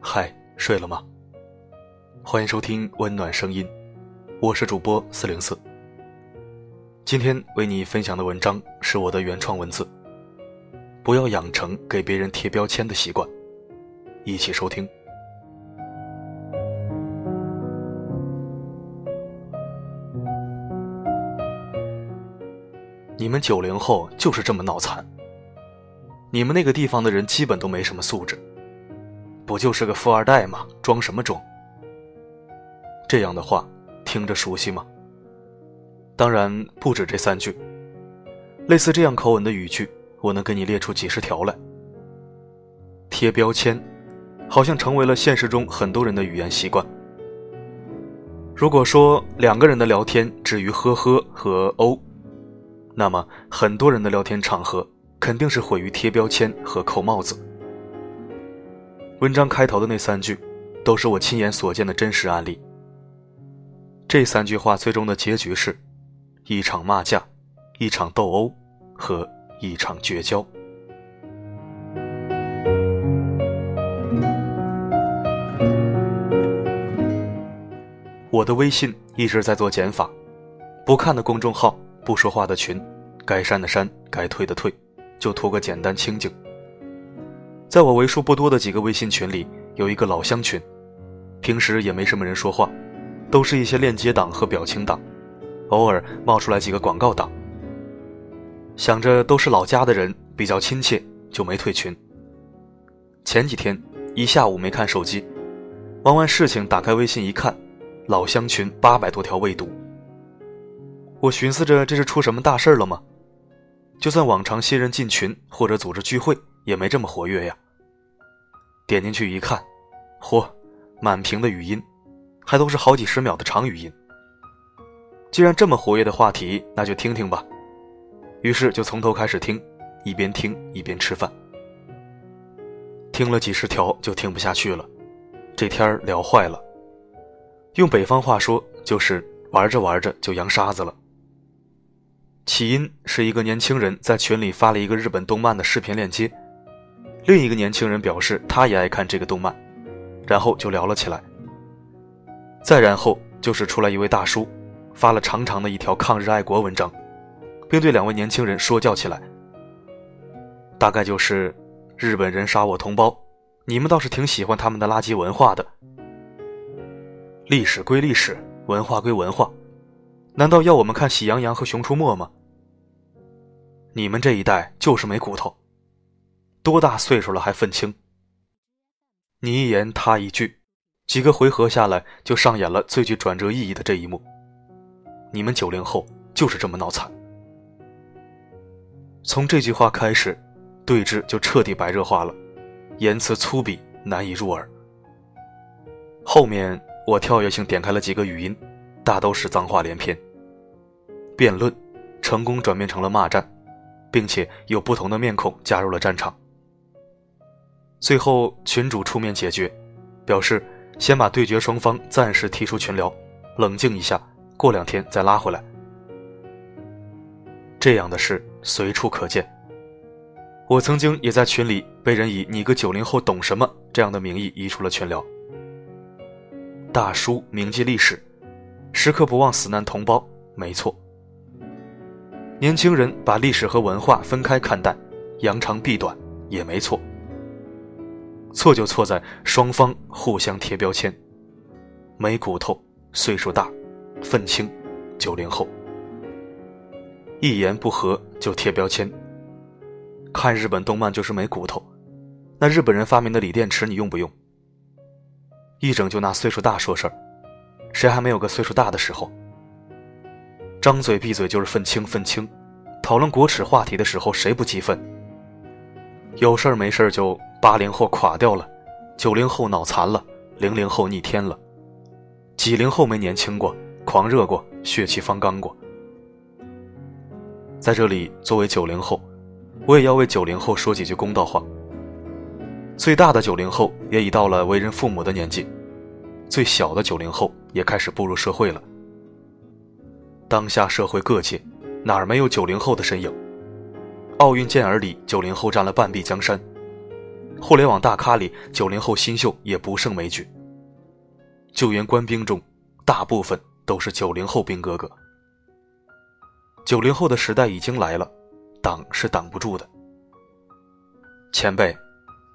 嗨，睡了吗？欢迎收听温暖声音，我是主播四零四。今天为你分享的文章是我的原创文字。不要养成给别人贴标签的习惯，一起收听。你们九零后就是这么脑残。你们那个地方的人基本都没什么素质，不就是个富二代吗？装什么装？这样的话听着熟悉吗？当然不止这三句，类似这样口吻的语句，我能给你列出几十条来。贴标签，好像成为了现实中很多人的语言习惯。如果说两个人的聊天止于呵呵和哦。那么，很多人的聊天场合肯定是毁于贴标签和扣帽子。文章开头的那三句，都是我亲眼所见的真实案例。这三句话最终的结局是：一场骂架，一场斗殴，和一场绝交。我的微信一直在做减法，不看的公众号。不说话的群，该删的删，该退的退，就图个简单清静。在我为数不多的几个微信群里，有一个老乡群，平时也没什么人说话，都是一些链接党和表情党，偶尔冒出来几个广告党。想着都是老家的人，比较亲切，就没退群。前几天一下午没看手机，忙完事情打开微信一看，老乡群八百多条未读。我寻思着这是出什么大事了吗？就算往常新人进群或者组织聚会，也没这么活跃呀。点进去一看，嚯，满屏的语音，还都是好几十秒的长语音。既然这么活跃的话题，那就听听吧。于是就从头开始听，一边听一边吃饭。听了几十条就听不下去了，这天聊坏了。用北方话说，就是玩着玩着就扬沙子了。起因是一个年轻人在群里发了一个日本动漫的视频链接，另一个年轻人表示他也爱看这个动漫，然后就聊了起来。再然后就是出来一位大叔，发了长长的一条抗日爱国文章，并对两位年轻人说教起来。大概就是日本人杀我同胞，你们倒是挺喜欢他们的垃圾文化的。历史归历史，文化归文化，难道要我们看《喜羊羊》和《熊出没》吗？你们这一代就是没骨头，多大岁数了还愤青？你一言他一句，几个回合下来就上演了最具转折意义的这一幕。你们九零后就是这么脑残。从这句话开始，对峙就彻底白热化了，言辞粗鄙难以入耳。后面我跳跃性点开了几个语音，大都是脏话连篇。辩论成功转变成了骂战。并且有不同的面孔加入了战场。最后群主出面解决，表示先把对决双方暂时踢出群聊，冷静一下，过两天再拉回来。这样的事随处可见。我曾经也在群里被人以“你个九零后懂什么”这样的名义移出了群聊。大叔铭记历史，时刻不忘死难同胞，没错。年轻人把历史和文化分开看待，扬长避短也没错。错就错在双方互相贴标签，没骨头，岁数大，愤青，九零后，一言不合就贴标签。看日本动漫就是没骨头，那日本人发明的锂电池你用不用？一整就拿岁数大说事儿，谁还没有个岁数大的时候？张嘴闭嘴就是愤青，愤青。讨论国耻话题的时候，谁不激愤？有事儿没事儿就八零后垮掉了，九零后脑残了，零零后逆天了，几零后没年轻过，狂热过，血气方刚过。在这里，作为九零后，我也要为九零后说几句公道话。最大的九零后也已到了为人父母的年纪，最小的九零后也开始步入社会了。当下社会各界，哪儿没有九零后的身影？奥运健儿里九零后占了半壁江山，互联网大咖里九零后新秀也不胜枚举。救援官兵中，大部分都是九零后兵哥哥。九零后的时代已经来了，挡是挡不住的。前辈，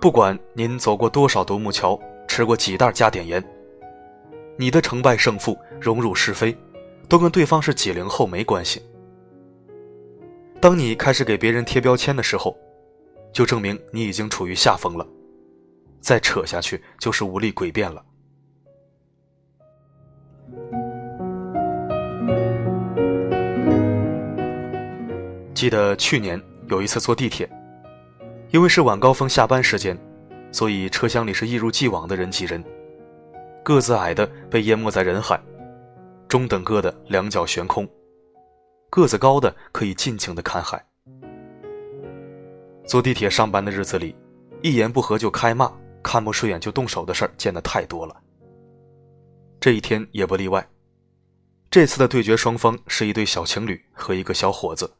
不管您走过多少独木桥，吃过几袋加碘盐，你的成败胜负、荣辱是非，都跟对方是几零后没关系。当你开始给别人贴标签的时候，就证明你已经处于下风了，再扯下去就是无力诡辩了。记得去年有一次坐地铁，因为是晚高峰下班时间，所以车厢里是一如既往的人挤人。个子矮的被淹没在人海，中等个的两脚悬空，个子高的可以尽情的看海。坐地铁上班的日子里，一言不合就开骂，看不顺眼就动手的事儿见得太多了。这一天也不例外。这次的对决双方是一对小情侣和一个小伙子。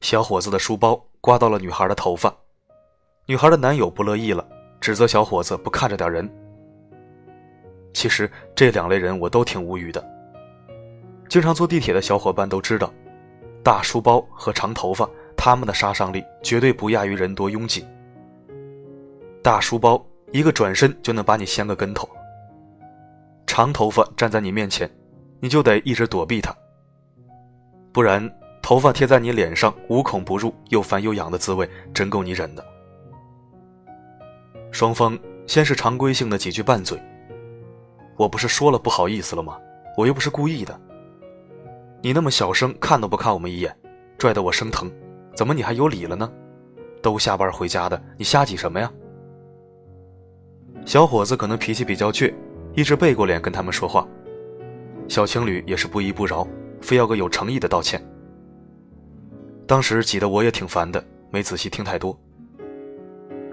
小伙子的书包刮到了女孩的头发，女孩的男友不乐意了，指责小伙子不看着点人。其实这两类人我都挺无语的。经常坐地铁的小伙伴都知道，大书包和长头发，他们的杀伤力绝对不亚于人多拥挤。大书包一个转身就能把你掀个跟头，长头发站在你面前，你就得一直躲避他，不然。头发贴在你脸上，无孔不入，又烦又痒的滋味，真够你忍的。双方先是常规性的几句拌嘴。我不是说了不好意思了吗？我又不是故意的。你那么小声，看都不看我们一眼，拽得我生疼。怎么你还有理了呢？都下班回家的，你瞎挤什么呀？小伙子可能脾气比较倔，一直背过脸跟他们说话。小情侣也是不依不饶，非要个有诚意的道歉。当时挤得我也挺烦的，没仔细听太多。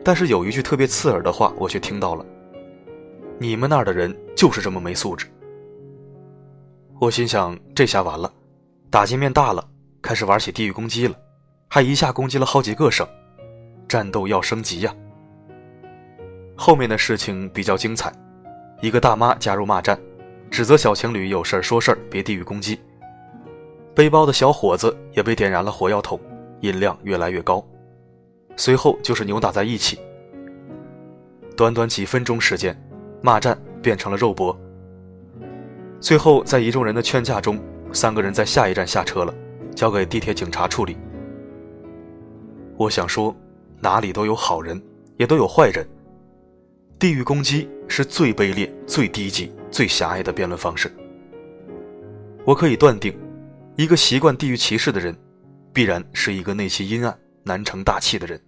但是有一句特别刺耳的话，我却听到了：“你们那儿的人就是这么没素质。”我心想，这下完了，打击面大了，开始玩起地域攻击了，还一下攻击了好几个省，战斗要升级呀！后面的事情比较精彩，一个大妈加入骂战，指责小情侣有事儿说事儿别地域攻击。背包的小伙子也被点燃了火药桶，音量越来越高，随后就是扭打在一起。短短几分钟时间，骂战变成了肉搏。最后在一众人的劝架中，三个人在下一站下车了，交给地铁警察处理。我想说，哪里都有好人，也都有坏人。地域攻击是最卑劣、最低级、最狭隘的辩论方式。我可以断定。一个习惯地域歧视的人，必然是一个内心阴暗、难成大器的人。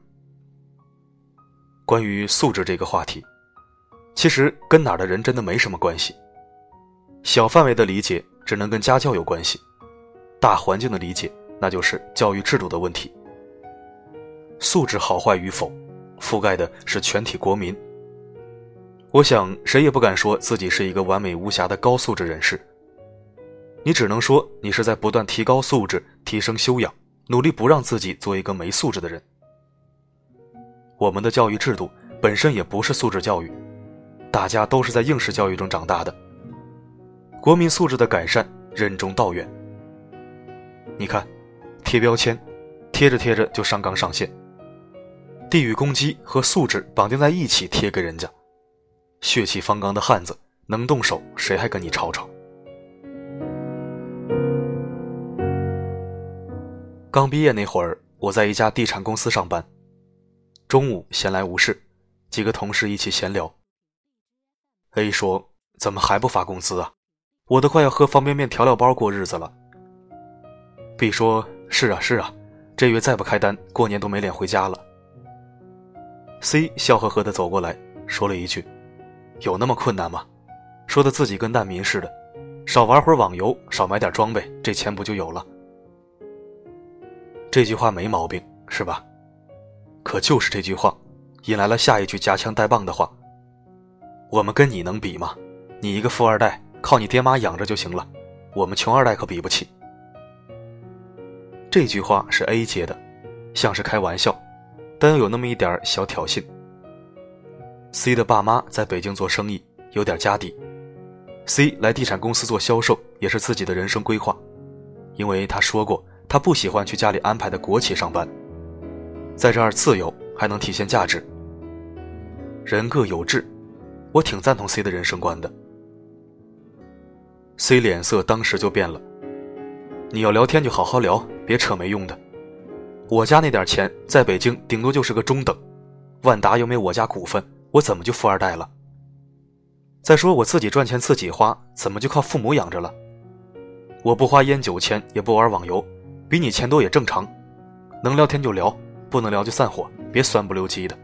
关于素质这个话题，其实跟哪儿的人真的没什么关系。小范围的理解只能跟家教有关系，大环境的理解那就是教育制度的问题。素质好坏与否，覆盖的是全体国民。我想谁也不敢说自己是一个完美无瑕的高素质人士。你只能说你是在不断提高素质、提升修养，努力不让自己做一个没素质的人。我们的教育制度本身也不是素质教育，大家都是在应试教育中长大的。国民素质的改善任重道远。你看，贴标签，贴着贴着就上纲上线；地域攻击和素质绑定在一起贴给人家，血气方刚的汉子能动手，谁还跟你吵吵？刚毕业那会儿，我在一家地产公司上班。中午闲来无事，几个同事一起闲聊。A 说：“怎么还不发工资啊？我都快要喝方便面调料包过日子了。”B 说：“是啊是啊，这月再不开单，过年都没脸回家了。”C 笑呵呵的走过来说了一句：“有那么困难吗？说的自己跟难民似的，少玩会网游，少买点装备，这钱不就有了？”这句话没毛病，是吧？可就是这句话，引来了下一句夹枪带棒的话：“我们跟你能比吗？你一个富二代，靠你爹妈养着就行了，我们穷二代可比不起。”这句话是 A 接的，像是开玩笑，但又有那么一点小挑衅。C 的爸妈在北京做生意，有点家底。C 来地产公司做销售也是自己的人生规划，因为他说过他不喜欢去家里安排的国企上班，在这儿自由还能体现价值。人各有志，我挺赞同 C 的人生观的。C 脸色当时就变了。你要聊天就好好聊，别扯没用的。我家那点钱在北京顶多就是个中等，万达又没我家股份，我怎么就富二代了？再说我自己赚钱自己花，怎么就靠父母养着了？我不花烟酒钱，也不玩网游，比你钱多也正常。能聊天就聊，不能聊就散伙，别酸不溜叽的。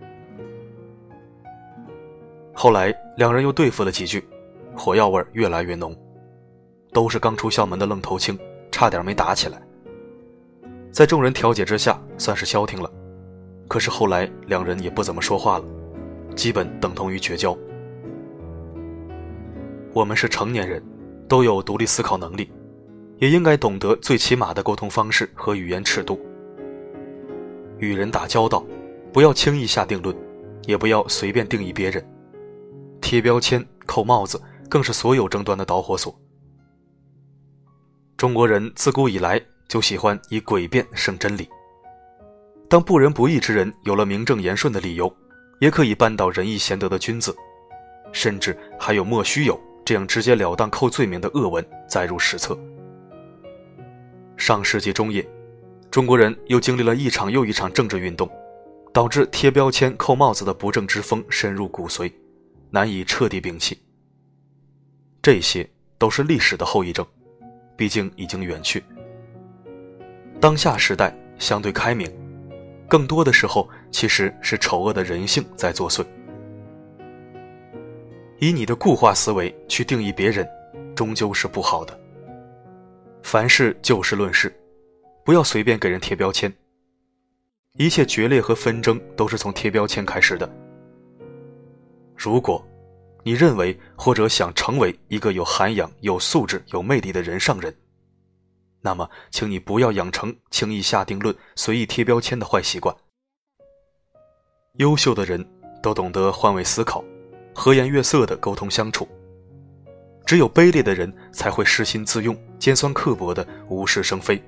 后来两人又对付了几句，火药味越来越浓。都是刚出校门的愣头青，差点没打起来。在众人调解之下，算是消停了。可是后来两人也不怎么说话了，基本等同于绝交。我们是成年人，都有独立思考能力，也应该懂得最起码的沟通方式和语言尺度。与人打交道，不要轻易下定论，也不要随便定义别人。贴标签、扣帽子，更是所有争端的导火索。中国人自古以来就喜欢以诡辩胜真理。当不仁不义之人有了名正言顺的理由，也可以扳倒仁义贤德的君子，甚至还有莫须有这样直截了当扣罪名的恶文载入史册。上世纪中叶，中国人又经历了一场又一场政治运动，导致贴标签、扣帽子的不正之风深入骨髓，难以彻底摒弃。这些都是历史的后遗症。毕竟已经远去。当下时代相对开明，更多的时候其实是丑恶的人性在作祟。以你的固化思维去定义别人，终究是不好的。凡事就事论事，不要随便给人贴标签。一切决裂和纷争都是从贴标签开始的。如果。你认为或者想成为一个有涵养、有素质、有魅力的人上人，那么，请你不要养成轻易下定论、随意贴标签的坏习惯。优秀的人都懂得换位思考，和颜悦色的沟通相处。只有卑劣的人才会失心自用、尖酸刻薄的无事生非。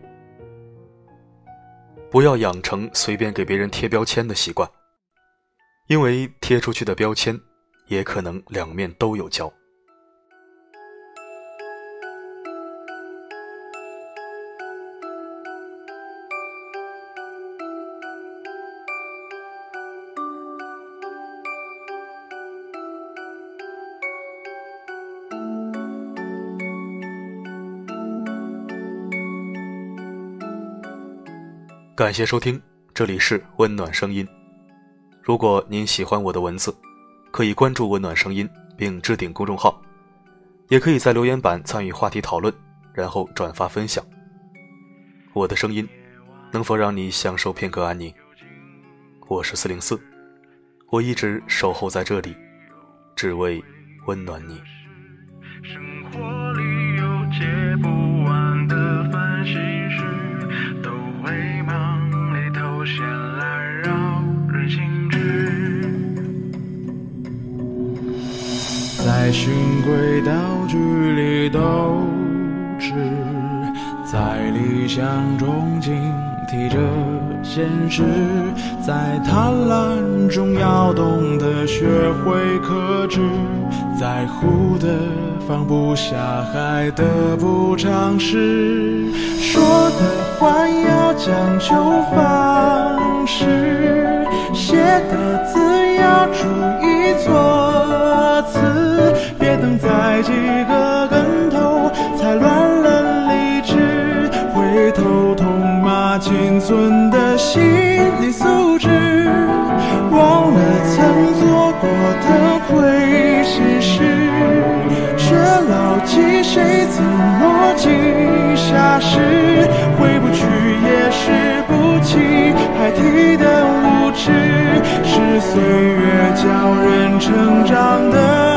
不要养成随便给别人贴标签的习惯，因为贴出去的标签。也可能两面都有交。感谢收听，这里是温暖声音。如果您喜欢我的文字。可以关注“温暖声音”并置顶公众号，也可以在留言板参与话题讨论，然后转发分享。我的声音能否让你享受片刻安宁？我是四零四，我一直守候在这里，只为温暖你。生活里有接不完的烦心事，都会循规蹈矩里斗智，在理想中警惕着现实，在贪婪中要懂得学会克制，在乎的放不下，还得不偿失，说的话要讲究方式，写的字要注意措辞。别等栽几个跟头才乱了理智，回头痛骂仅存的心理素质，忘了曾做过的亏心事，却牢记谁曾落井下石，回不去也是不起，还提的无知，是岁月教人成长的。